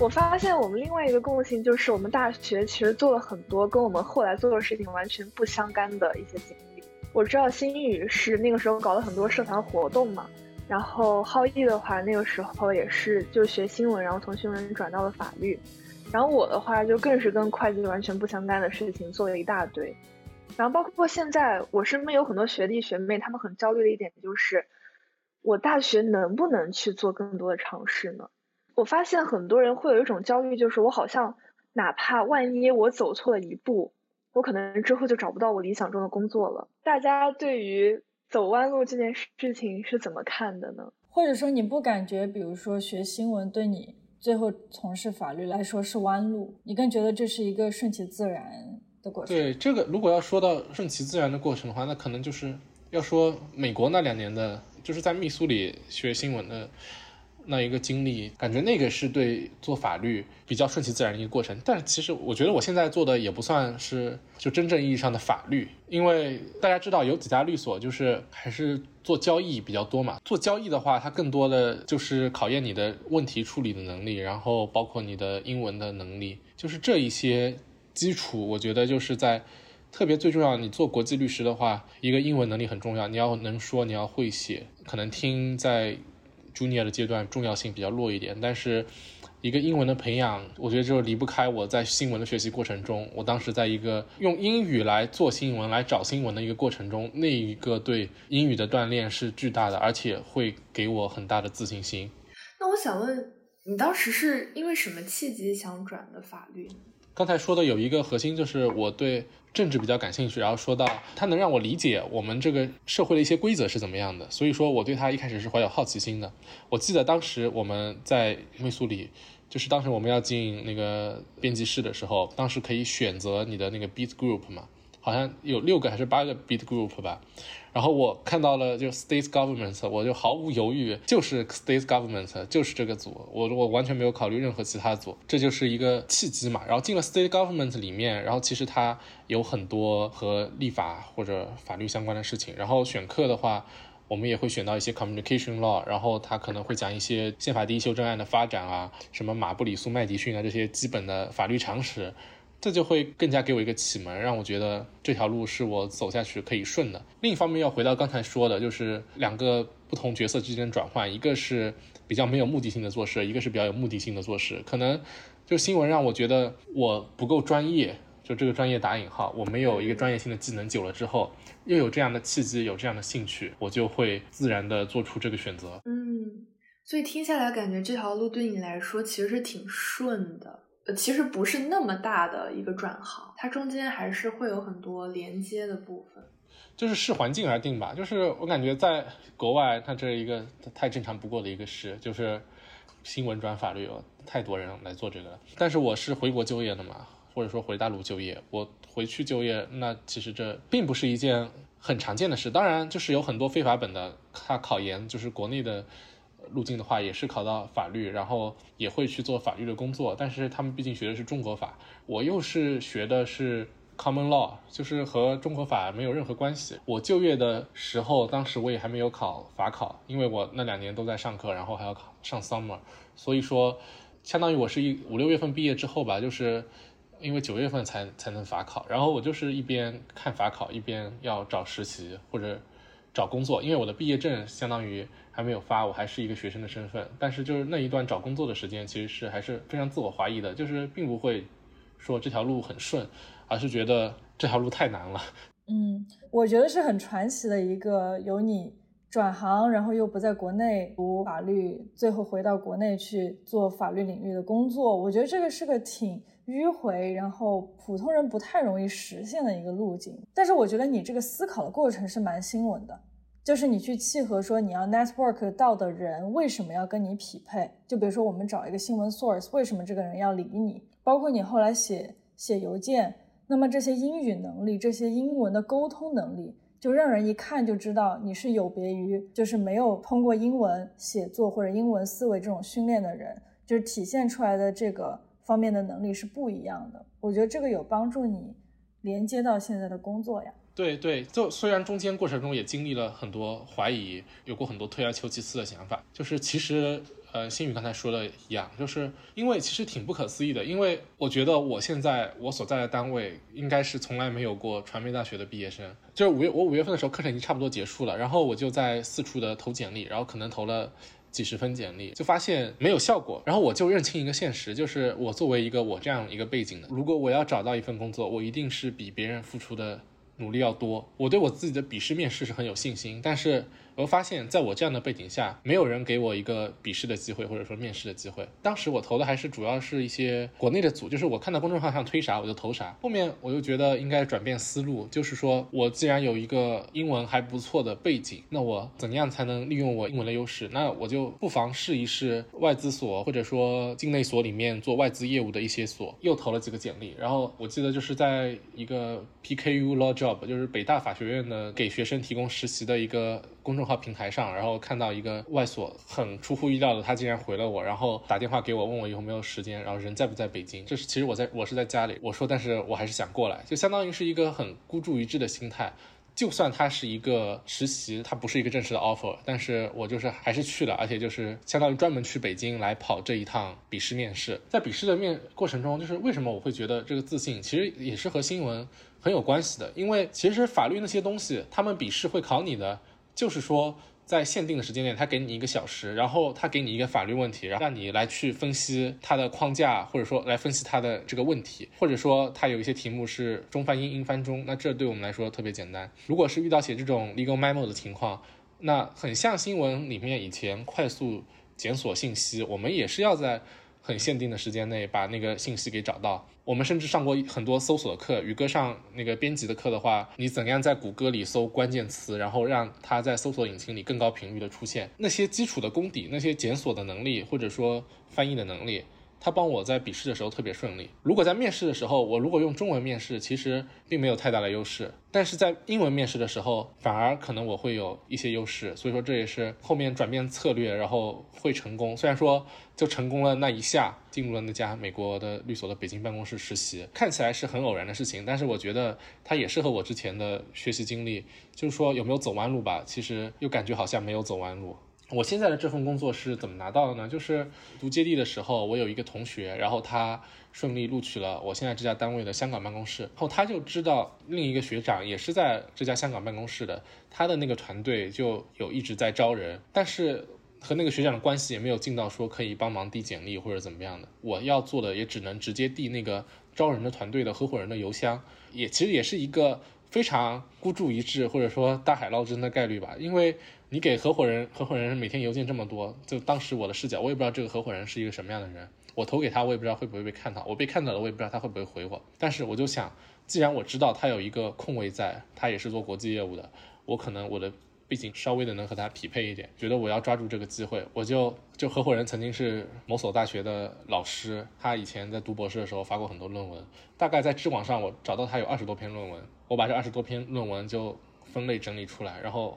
我发现我们另外一个共性就是，我们大学其实做了很多跟我们后来做的事情完全不相干的一些经历。我知道新宇是那个时候搞了很多社团活动嘛，然后浩毅的话那个时候也是就学新闻，然后从新闻转到了法律，然后我的话就更是跟会计完全不相干的事情做了一大堆。然后包括现在我身边有很多学弟学妹，他们很焦虑的一点就是，我大学能不能去做更多的尝试呢？我发现很多人会有一种焦虑，就是我好像哪怕万一我走错了一步，我可能之后就找不到我理想中的工作了。大家对于走弯路这件事情是怎么看的呢？或者说你不感觉，比如说学新闻对你最后从事法律来说是弯路，你更觉得这是一个顺其自然的过程？对这个，如果要说到顺其自然的过程的话，那可能就是要说美国那两年的，就是在密苏里学新闻的。那一个经历，感觉那个是对做法律比较顺其自然的一个过程。但是其实我觉得我现在做的也不算是就真正意义上的法律，因为大家知道有几家律所就是还是做交易比较多嘛。做交易的话，它更多的就是考验你的问题处理的能力，然后包括你的英文的能力，就是这一些基础，我觉得就是在特别最重要。你做国际律师的话，一个英文能力很重要，你要能说，你要会写，可能听在。Junior 的阶段重要性比较弱一点，但是一个英文的培养，我觉得就离不开我在新闻的学习过程中。我当时在一个用英语来做新闻、来找新闻的一个过程中，那一个对英语的锻炼是巨大的，而且会给我很大的自信心。那我想问你，当时是因为什么契机想转的法律？刚才说的有一个核心就是我对。政治比较感兴趣，然后说到他能让我理解我们这个社会的一些规则是怎么样的，所以说我对他一开始是怀有好奇心的。我记得当时我们在密苏里，就是当时我们要进那个编辑室的时候，当时可以选择你的那个 beat group 嘛。好像有六个还是八个 beat group 吧，然后我看到了就 state government，我就毫无犹豫，就是 state government，就是这个组，我我完全没有考虑任何其他组，这就是一个契机嘛。然后进了 state government 里面，然后其实它有很多和立法或者法律相关的事情。然后选课的话，我们也会选到一些 communication law，然后它可能会讲一些宪法第一修正案的发展啊，什么马布里苏麦迪逊啊这些基本的法律常识。这就会更加给我一个启蒙，让我觉得这条路是我走下去可以顺的。另一方面，要回到刚才说的，就是两个不同角色之间转换，一个是比较没有目的性的做事，一个是比较有目的性的做事。可能就新闻让我觉得我不够专业，就这个专业打引号，我没有一个专业性的技能。久了之后，又有这样的契机，有这样的兴趣，我就会自然的做出这个选择。嗯，所以听下来感觉这条路对你来说其实是挺顺的。其实不是那么大的一个转行，它中间还是会有很多连接的部分。就是视环境而定吧。就是我感觉在国外，它这一个太正常不过的一个事，就是新闻转法律，有太多人来做这个。但是我是回国就业的嘛，或者说回大陆就业，我回去就业，那其实这并不是一件很常见的事。当然，就是有很多非法本的，他考研就是国内的。路径的话也是考到法律，然后也会去做法律的工作，但是他们毕竟学的是中国法，我又是学的是 common law，就是和中国法没有任何关系。我就业的时候，当时我也还没有考法考，因为我那两年都在上课，然后还要上 summer，所以说相当于我是一五六月份毕业之后吧，就是因为九月份才才能法考，然后我就是一边看法考，一边要找实习或者找工作，因为我的毕业证相当于。还没有发，我还是一个学生的身份，但是就是那一段找工作的时间，其实是还是非常自我怀疑的，就是并不会说这条路很顺，而是觉得这条路太难了。嗯，我觉得是很传奇的一个，有你转行，然后又不在国内读法律，最后回到国内去做法律领域的工作，我觉得这个是个挺迂回，然后普通人不太容易实现的一个路径。但是我觉得你这个思考的过程是蛮新闻的。就是你去契合说你要 network 到的人为什么要跟你匹配？就比如说我们找一个新闻 source，为什么这个人要理你？包括你后来写写邮件，那么这些英语能力、这些英文的沟通能力，就让人一看就知道你是有别于就是没有通过英文写作或者英文思维这种训练的人，就是体现出来的这个方面的能力是不一样的。我觉得这个有帮助你连接到现在的工作呀？对对，就虽然中间过程中也经历了很多怀疑，有过很多退而求其次的想法，就是其实。呃，新宇刚才说的一样，就是因为其实挺不可思议的，因为我觉得我现在我所在的单位应该是从来没有过传媒大学的毕业生。就是五月我五月份的时候课程已经差不多结束了，然后我就在四处的投简历，然后可能投了几十份简历，就发现没有效果。然后我就认清一个现实，就是我作为一个我这样一个背景的，如果我要找到一份工作，我一定是比别人付出的努力要多。我对我自己的笔试面试是很有信心，但是。我发现，在我这样的背景下，没有人给我一个笔试的机会，或者说面试的机会。当时我投的还是主要是一些国内的组，就是我看到公众号上推啥我就投啥。后面我又觉得应该转变思路，就是说我既然有一个英文还不错的背景，那我怎样才能利用我英文的优势？那我就不妨试一试外资所，或者说境内所里面做外资业务的一些所。又投了几个简历，然后我记得就是在一个 PKU Law Job，就是北大法学院的给学生提供实习的一个。公众号平台上，然后看到一个外所，很出乎意料的，他竟然回了我，然后打电话给我，问我有没有时间，然后人在不在北京。这是其实我在我是在家里，我说，但是我还是想过来，就相当于是一个很孤注一掷的心态。就算他是一个实习，他不是一个正式的 offer，但是我就是还是去了，而且就是相当于专门去北京来跑这一趟笔试面试。在笔试的面过程中，就是为什么我会觉得这个自信，其实也是和新闻很有关系的，因为其实法律那些东西，他们笔试会考你的。就是说，在限定的时间内，他给你一个小时，然后他给你一个法律问题，然后让你来去分析它的框架，或者说来分析它的这个问题，或者说他有一些题目是中翻英，英翻中，那这对我们来说特别简单。如果是遇到写这种 legal memo 的情况，那很像新闻里面以前快速检索信息，我们也是要在。很限定的时间内把那个信息给找到。我们甚至上过很多搜索课，宇哥上那个编辑的课的话，你怎样在谷歌里搜关键词，然后让它在搜索引擎里更高频率的出现？那些基础的功底，那些检索的能力，或者说翻译的能力。他帮我在笔试的时候特别顺利。如果在面试的时候，我如果用中文面试，其实并没有太大的优势。但是在英文面试的时候，反而可能我会有一些优势。所以说这也是后面转变策略，然后会成功。虽然说就成功了那一下，进入了那家美国的律所的北京办公室实习，看起来是很偶然的事情。但是我觉得它也是和我之前的学习经历，就是说有没有走弯路吧？其实又感觉好像没有走弯路。我现在的这份工作是怎么拿到的呢？就是读接力的时候，我有一个同学，然后他顺利录取了我现在这家单位的香港办公室，然后他就知道另一个学长也是在这家香港办公室的，他的那个团队就有一直在招人，但是和那个学长的关系也没有近到说可以帮忙递简历或者怎么样的。我要做的也只能直接递那个招人的团队的合伙人的邮箱，也其实也是一个非常孤注一掷或者说大海捞针的概率吧，因为。你给合伙人，合伙人每天邮件这么多，就当时我的视角，我也不知道这个合伙人是一个什么样的人。我投给他，我也不知道会不会被看到。我被看到了，我也不知道他会不会回我。但是我就想，既然我知道他有一个空位在，他也是做国际业务的，我可能我的背景稍微的能和他匹配一点，觉得我要抓住这个机会，我就就合伙人曾经是某所大学的老师，他以前在读博士的时候发过很多论文，大概在知网上我找到他有二十多篇论文，我把这二十多篇论文就分类整理出来，然后。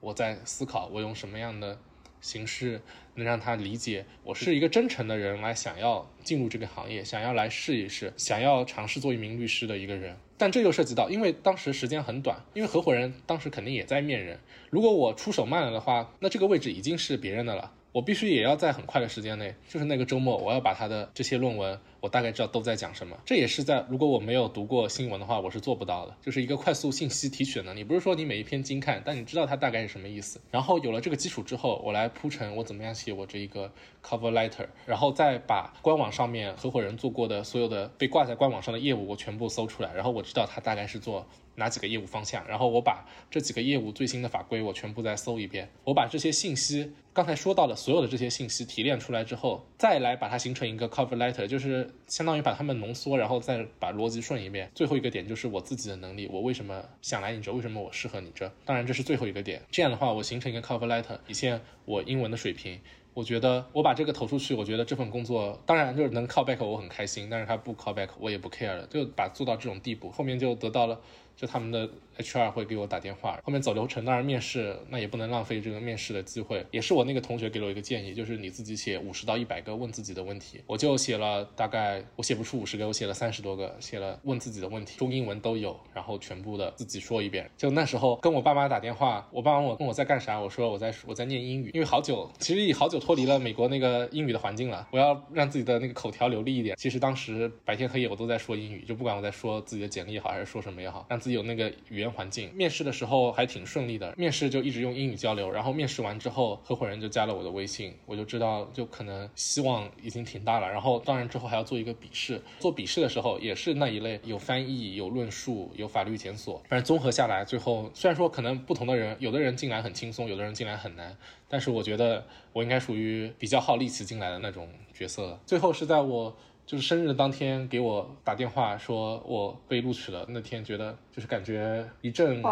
我在思考，我用什么样的形式能让他理解我是一个真诚的人，来想要进入这个行业，想要来试一试，想要尝试做一名律师的一个人。但这又涉及到，因为当时时间很短，因为合伙人当时肯定也在面人。如果我出手慢了的话，那这个位置已经是别人的了。我必须也要在很快的时间内，就是那个周末，我要把他的这些论文。我大概知道都在讲什么，这也是在如果我没有读过新闻的话，我是做不到的。就是一个快速信息提取的能力，不是说你每一篇精看，但你知道它大概是什么意思。然后有了这个基础之后，我来铺陈我怎么样写我这一个 cover letter，然后再把官网上面合伙人做过的所有的被挂在官网上的业务我全部搜出来，然后我知道他大概是做哪几个业务方向，然后我把这几个业务最新的法规我全部再搜一遍，我把这些信息刚才说到的所有的这些信息提炼出来之后，再来把它形成一个 cover letter，就是。相当于把它们浓缩，然后再把逻辑顺一遍。最后一个点就是我自己的能力，我为什么想来你这？为什么我适合你这？当然这是最后一个点。这样的话，我形成一个 cover letter，体现我英文的水平，我觉得我把这个投出去，我觉得这份工作当然就是能 call back 我很开心，但是他不 call back 我也不 care 了，就把做到这种地步，后面就得到了。就他们的 HR 会给我打电话，后面走流程，当然面试那也不能浪费这个面试的机会。也是我那个同学给了我一个建议，就是你自己写五十到一百个问自己的问题。我就写了大概，我写不出五十个，我写了三十多个，写了问自己的问题，中英文都有，然后全部的自己说一遍。就那时候跟我爸妈打电话，我爸妈我问我在干啥，我说我在我在念英语，因为好久其实已好久脱离了美国那个英语的环境了，我要让自己的那个口条流利一点。其实当时白天黑夜我都在说英语，就不管我在说自己的简历也好，还是说什么也好，让自己有那个语言。环境面试的时候还挺顺利的，面试就一直用英语交流，然后面试完之后，合伙人就加了我的微信，我就知道就可能希望已经挺大了。然后当然之后还要做一个笔试，做笔试的时候也是那一类，有翻译、有论述、有法律检索，反正综合下来，最后虽然说可能不同的人，有的人进来很轻松，有的人进来很难，但是我觉得我应该属于比较耗力气进来的那种角色。最后是在我。就是生日当天给我打电话说我被录取了，那天觉得就是感觉一阵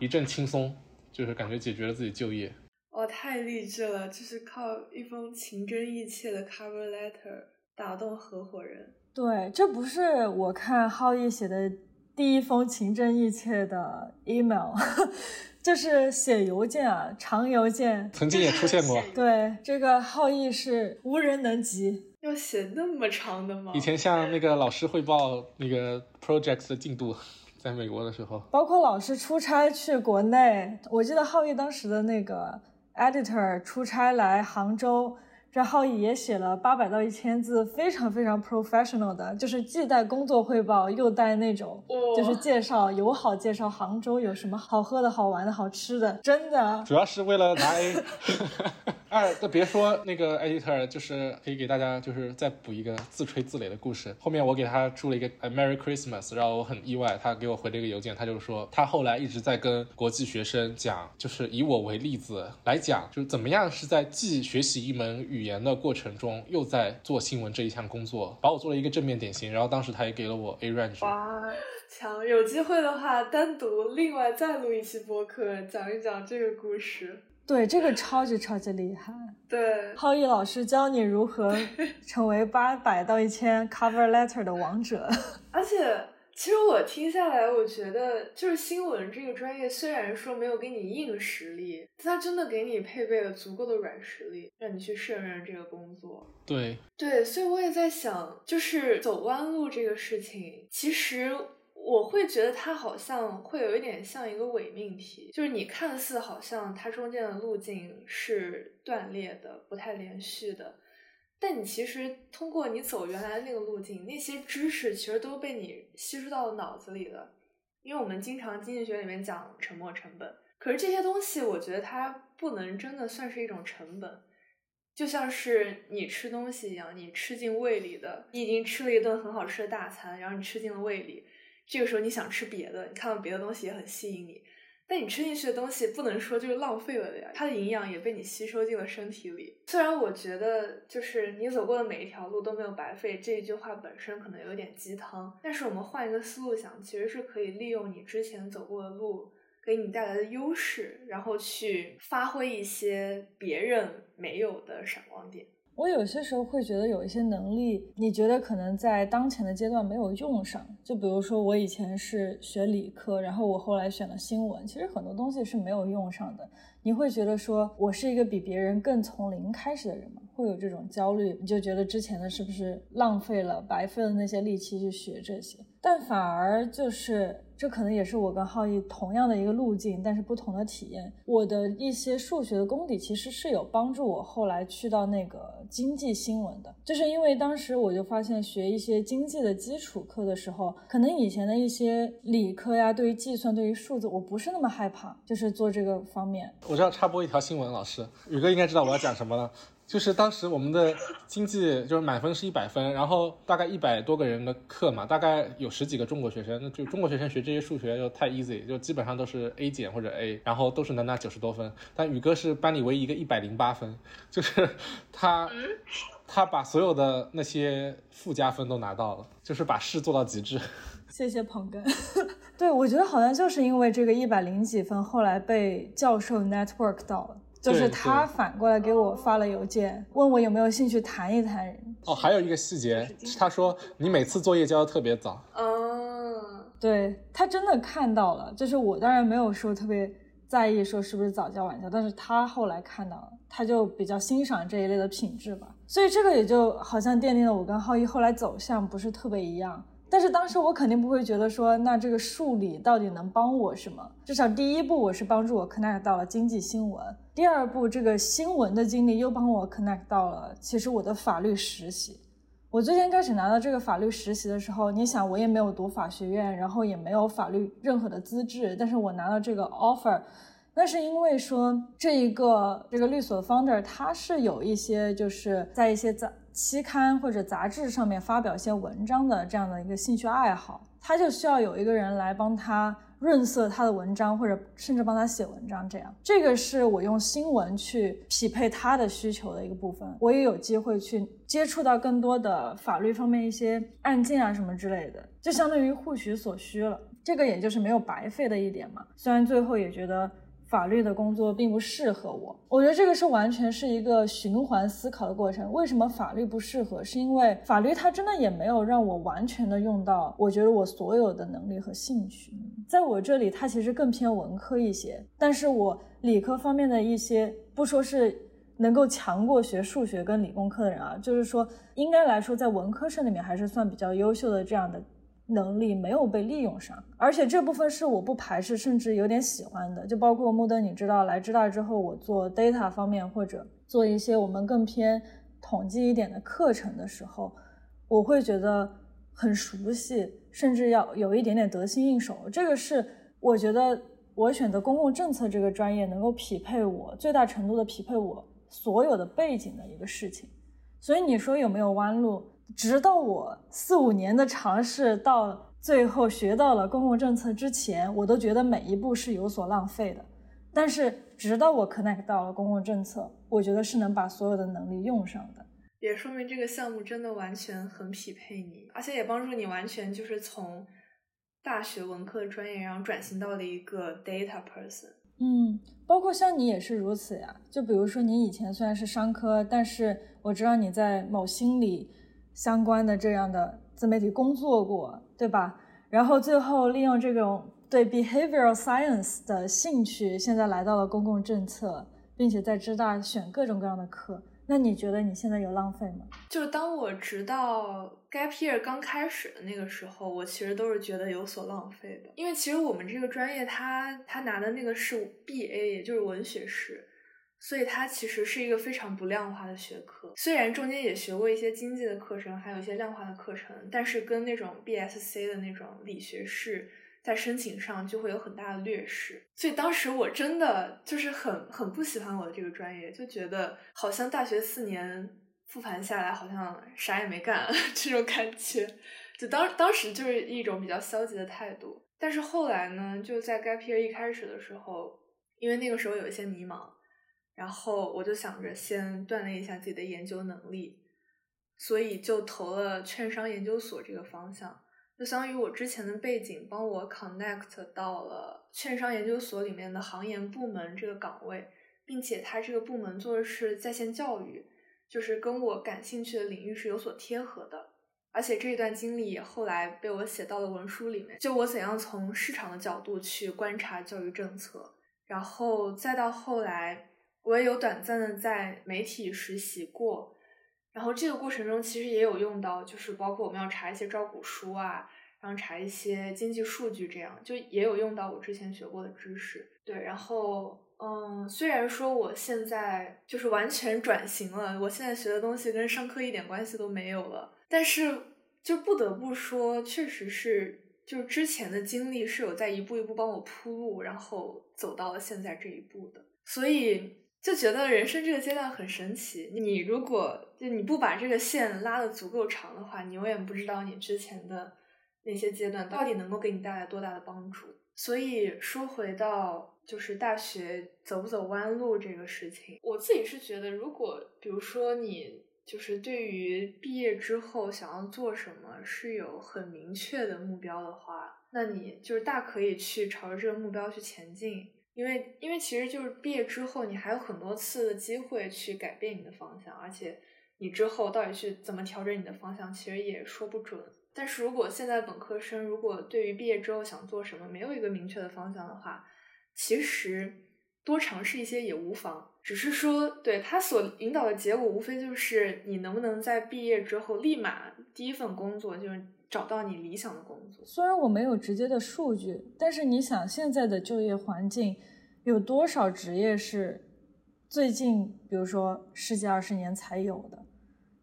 一阵轻松，就是感觉解决了自己就业。我，太励志了！就是靠一封情真意切的 cover letter 打动合伙人。对，这不是我看浩毅写的第一封情真意切的 email，就是写邮件啊，长邮件，曾经也出现过。对，这个浩毅是无人能及。要写那么长的吗？以前向那个老师汇报那个 projects 的进度，在美国的时候，包括老师出差去国内，我记得浩毅当时的那个 editor 出差来杭州。这浩毅也写了八百到一千字，非常非常 professional 的，就是既带工作汇报，又带那种就是介绍，友好介绍杭州有什么好喝的、好玩的、好吃的，真的，主要是为了拿 A。二，那别说那个 editor，就是可以给大家就是再补一个自吹自擂的故事。后面我给他祝了一个 Merry Christmas，让我很意外，他给我回了一个邮件，他就说他后来一直在跟国际学生讲，就是以我为例子来讲，就是怎么样是在既学习一门。语言的过程中，又在做新闻这一项工作，把我做了一个正面典型。然后当时他也给了我 A range。哇，强！有机会的话，单独另外再录一期播客，讲一讲这个故事。对，这个超级超级厉害。对，浩毅老师教你如何 成为八百到一千 cover letter 的王者，而且。其实我听下来，我觉得就是新闻这个专业，虽然说没有给你硬实力，但它真的给你配备了足够的软实力，让你去胜任这个工作。对对，所以我也在想，就是走弯路这个事情，其实我会觉得它好像会有一点像一个伪命题，就是你看似好像它中间的路径是断裂的，不太连续的。但你其实通过你走原来那个路径，那些知识其实都被你吸收到脑子里了。因为我们经常经济学里面讲沉没成本，可是这些东西我觉得它不能真的算是一种成本，就像是你吃东西一样，你吃进胃里的，你已经吃了一顿很好吃的大餐，然后你吃进了胃里，这个时候你想吃别的，你看到别的东西也很吸引你。但你吃进去的东西不能说就是浪费了的呀，它的营养也被你吸收进了身体里。虽然我觉得就是你走过的每一条路都没有白费，这一句话本身可能有点鸡汤，但是我们换一个思路想，其实是可以利用你之前走过的路给你带来的优势，然后去发挥一些别人没有的闪光点。我有些时候会觉得有一些能力，你觉得可能在当前的阶段没有用上。就比如说我以前是学理科，然后我后来选了新闻，其实很多东西是没有用上的。你会觉得说我是一个比别人更从零开始的人吗？会有这种焦虑，你就觉得之前的是不是浪费了、白费了那些力气去学这些？但反而就是。这可能也是我跟浩毅同样的一个路径，但是不同的体验。我的一些数学的功底其实是有帮助我后来去到那个经济新闻的，就是因为当时我就发现学一些经济的基础课的时候，可能以前的一些理科呀，对于计算、对于数字，我不是那么害怕，就是做这个方面。我知道插播一条新闻，老师宇哥应该知道我要讲什么了。就是当时我们的经济就是满分是一百分，然后大概一百多个人的课嘛，大概有十几个中国学生，那就中国学生学这些数学就太 easy，就基本上都是 A 减或者 A，然后都是能拿九十多分。但宇哥是班里唯一一个一百零八分，就是他他把所有的那些附加分都拿到了，就是把事做到极致。谢谢捧哏。对，我觉得好像就是因为这个一百零几分，后来被教授 network 到了。就是他反过来给我发了邮件，问我有没有兴趣谈一谈。哦，还有一个细节，他说你每次作业交的特别早。嗯，对他真的看到了，就是我当然没有说特别在意说是不是早交晚交，但是他后来看到了，他就比较欣赏这一类的品质吧。所以这个也就好像奠定了我跟浩一后来走向不是特别一样。但是当时我肯定不会觉得说，那这个数理到底能帮我什么？至少第一步我是帮助我 connect 到了经济新闻，第二步这个新闻的经历又帮我 connect 到了其实我的法律实习。我最先开始拿到这个法律实习的时候，你想我也没有读法学院，然后也没有法律任何的资质，但是我拿到这个 offer，那是因为说这一个这个律所的 founder 他是有一些就是在一些在。期刊或者杂志上面发表一些文章的这样的一个兴趣爱好，他就需要有一个人来帮他润色他的文章，或者甚至帮他写文章。这样，这个是我用新闻去匹配他的需求的一个部分。我也有机会去接触到更多的法律方面一些案件啊什么之类的，就相当于互取所需了。这个也就是没有白费的一点嘛。虽然最后也觉得。法律的工作并不适合我，我觉得这个是完全是一个循环思考的过程。为什么法律不适合？是因为法律它真的也没有让我完全的用到，我觉得我所有的能力和兴趣，在我这里它其实更偏文科一些。但是我理科方面的一些，不说是能够强过学数学跟理工科的人啊，就是说应该来说在文科生里面还是算比较优秀的这样的。能力没有被利用上，而且这部分是我不排斥，甚至有点喜欢的。就包括木登，你知道来知大之后，我做 data 方面或者做一些我们更偏统计一点的课程的时候，我会觉得很熟悉，甚至要有一点点得心应手。这个是我觉得我选择公共政策这个专业能够匹配我最大程度的匹配我所有的背景的一个事情。所以你说有没有弯路？直到我四五年的尝试，到最后学到了公共政策之前，我都觉得每一步是有所浪费的。但是直到我 connect 到了公共政策，我觉得是能把所有的能力用上的。也说明这个项目真的完全很匹配你，而且也帮助你完全就是从大学文科的专业，然后转型到了一个 data person。嗯，包括像你也是如此呀。就比如说你以前虽然是商科，但是我知道你在某心理。相关的这样的自媒体工作过，对吧？然后最后利用这种对 behavioral science 的兴趣，现在来到了公共政策，并且在知大选各种各样的课。那你觉得你现在有浪费吗？就当我直到 gap year 刚开始的那个时候，我其实都是觉得有所浪费的，因为其实我们这个专业，他他拿的那个是 BA，也就是文学史。所以它其实是一个非常不量化的学科，虽然中间也学过一些经济的课程，还有一些量化的课程，但是跟那种 BSC 的那种理学士在申请上就会有很大的劣势。所以当时我真的就是很很不喜欢我的这个专业，就觉得好像大学四年复盘下来好像啥也没干 这种感觉，就当当时就是一种比较消极的态度。但是后来呢，就在 gap year 一开始的时候，因为那个时候有一些迷茫。然后我就想着先锻炼一下自己的研究能力，所以就投了券商研究所这个方向。就相当于我之前的背景帮我 connect 到了券商研究所里面的行研部门这个岗位，并且它这个部门做的是在线教育，就是跟我感兴趣的领域是有所贴合的。而且这一段经历也后来被我写到了文书里面，就我怎样从市场的角度去观察教育政策，然后再到后来。我也有短暂的在媒体实习过，然后这个过程中其实也有用到，就是包括我们要查一些招股书啊，然后查一些经济数据，这样就也有用到我之前学过的知识。对，然后嗯，虽然说我现在就是完全转型了，我现在学的东西跟上课一点关系都没有了，但是就不得不说，确实是就是之前的经历是有在一步一步帮我铺路，然后走到了现在这一步的，所以。就觉得人生这个阶段很神奇。你如果就你不把这个线拉的足够长的话，你永远不知道你之前的那些阶段到底能够给你带来多大的帮助。所以说回到就是大学走不走弯路这个事情，我自己是觉得，如果比如说你就是对于毕业之后想要做什么是有很明确的目标的话，那你就是大可以去朝着这个目标去前进。因为因为其实就是毕业之后，你还有很多次的机会去改变你的方向，而且你之后到底去怎么调整你的方向，其实也说不准。但是如果现在本科生如果对于毕业之后想做什么没有一个明确的方向的话，其实多尝试一些也无妨。只是说，对他所引导的结果，无非就是你能不能在毕业之后立马第一份工作就是找到你理想的工作。虽然我没有直接的数据，但是你想现在的就业环境，有多少职业是最近，比如说十几二十年才有的？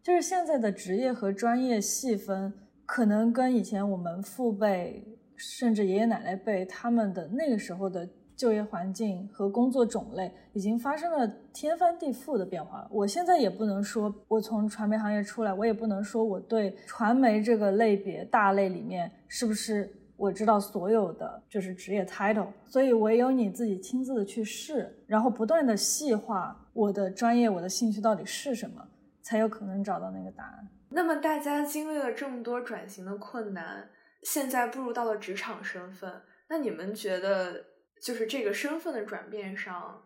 就是现在的职业和专业细分，可能跟以前我们父辈甚至爷爷奶奶辈他们的那个时候的。就业环境和工作种类已经发生了天翻地覆的变化。我现在也不能说，我从传媒行业出来，我也不能说我对传媒这个类别大类里面是不是我知道所有的就是职业 title。所以唯有你自己亲自的去试，然后不断的细化我的专业，我的兴趣到底是什么，才有可能找到那个答案。那么大家经历了这么多转型的困难，现在步入到了职场身份，那你们觉得？就是这个身份的转变上，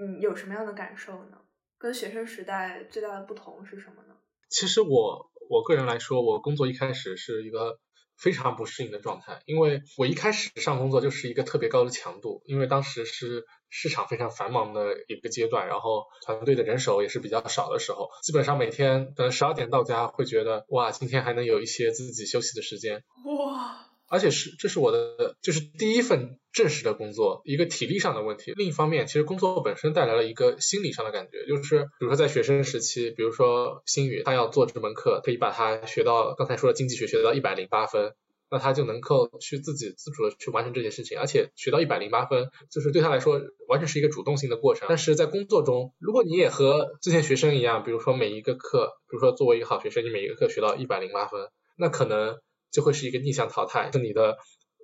嗯，有什么样的感受呢？跟学生时代最大的不同是什么呢？其实我我个人来说，我工作一开始是一个非常不适应的状态，因为我一开始上工作就是一个特别高的强度，因为当时是市场非常繁忙的一个阶段，然后团队的人手也是比较少的时候，基本上每天等十二点到家，会觉得哇，今天还能有一些自己休息的时间，哇。而且是，这是我的，就是第一份正式的工作，一个体力上的问题。另一方面，其实工作本身带来了一个心理上的感觉，就是比如说在学生时期，比如说新宇他要做这门课，可以把它学到刚才说的经济学学到一百零八分，那他就能够去自己自主的去完成这件事情，而且学到一百零八分，就是对他来说完全是一个主动性的过程。但是在工作中，如果你也和之前学生一样，比如说每一个课，比如说作为一个好学生，你每一个课学到一百零八分，那可能。就会是一个逆向淘汰，就你的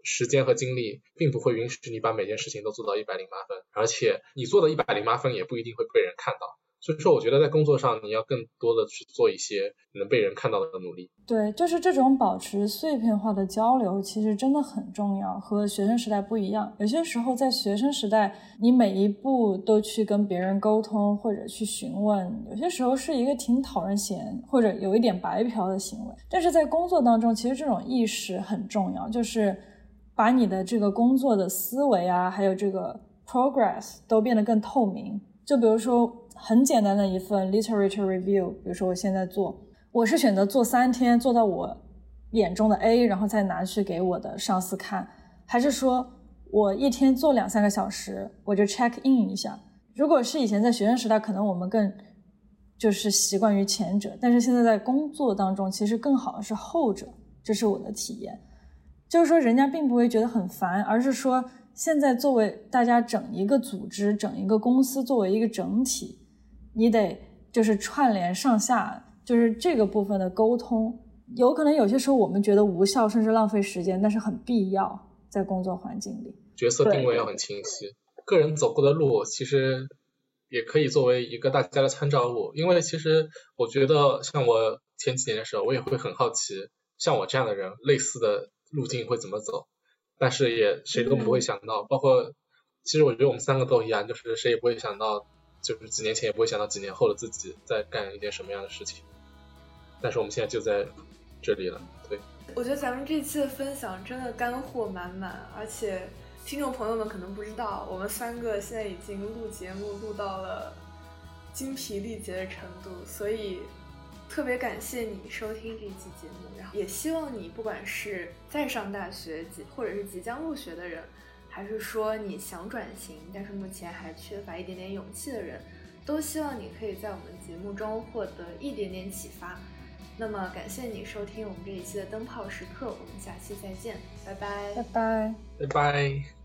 时间和精力并不会允许你把每件事情都做到一百零八分，而且你做的一百零八分也不一定会被人看到。所以说，我觉得在工作上你要更多的去做一些能被人看到的努力。对，就是这种保持碎片化的交流，其实真的很重要，和学生时代不一样。有些时候在学生时代，你每一步都去跟别人沟通或者去询问，有些时候是一个挺讨人嫌或者有一点白嫖的行为。但是在工作当中，其实这种意识很重要，就是把你的这个工作的思维啊，还有这个 progress 都变得更透明。就比如说。很简单的一份 literature review，比如说我现在做，我是选择做三天，做到我眼中的 A，然后再拿去给我的上司看，还是说我一天做两三个小时，我就 check in 一下。如果是以前在学生时代，可能我们更就是习惯于前者，但是现在在工作当中，其实更好的是后者，这是我的体验。就是说，人家并不会觉得很烦，而是说现在作为大家整一个组织、整一个公司作为一个整体。你得就是串联上下，就是这个部分的沟通，有可能有些时候我们觉得无效，甚至浪费时间，但是很必要在工作环境里。角色定位要很清晰，个人走过的路其实也可以作为一个大家的参照物。因为其实我觉得，像我前几年的时候，我也会很好奇，像我这样的人，类似的路径会怎么走，但是也谁都不会想到，包括其实我觉得我们三个都一样，就是谁也不会想到。就是几年前也不会想到几年后的自己在干一件什么样的事情，但是我们现在就在这里了。对，我觉得咱们这期的分享真的干货满满，而且听众朋友们可能不知道，我们三个现在已经录节目录到了精疲力竭的程度，所以特别感谢你收听这期节目，然后也希望你不管是在上大学或者是即将入学的人。还是说你想转型，但是目前还缺乏一点点勇气的人，都希望你可以在我们节目中获得一点点启发。那么感谢你收听我们这一期的灯泡时刻，我们下期再见，拜拜，拜拜，拜拜。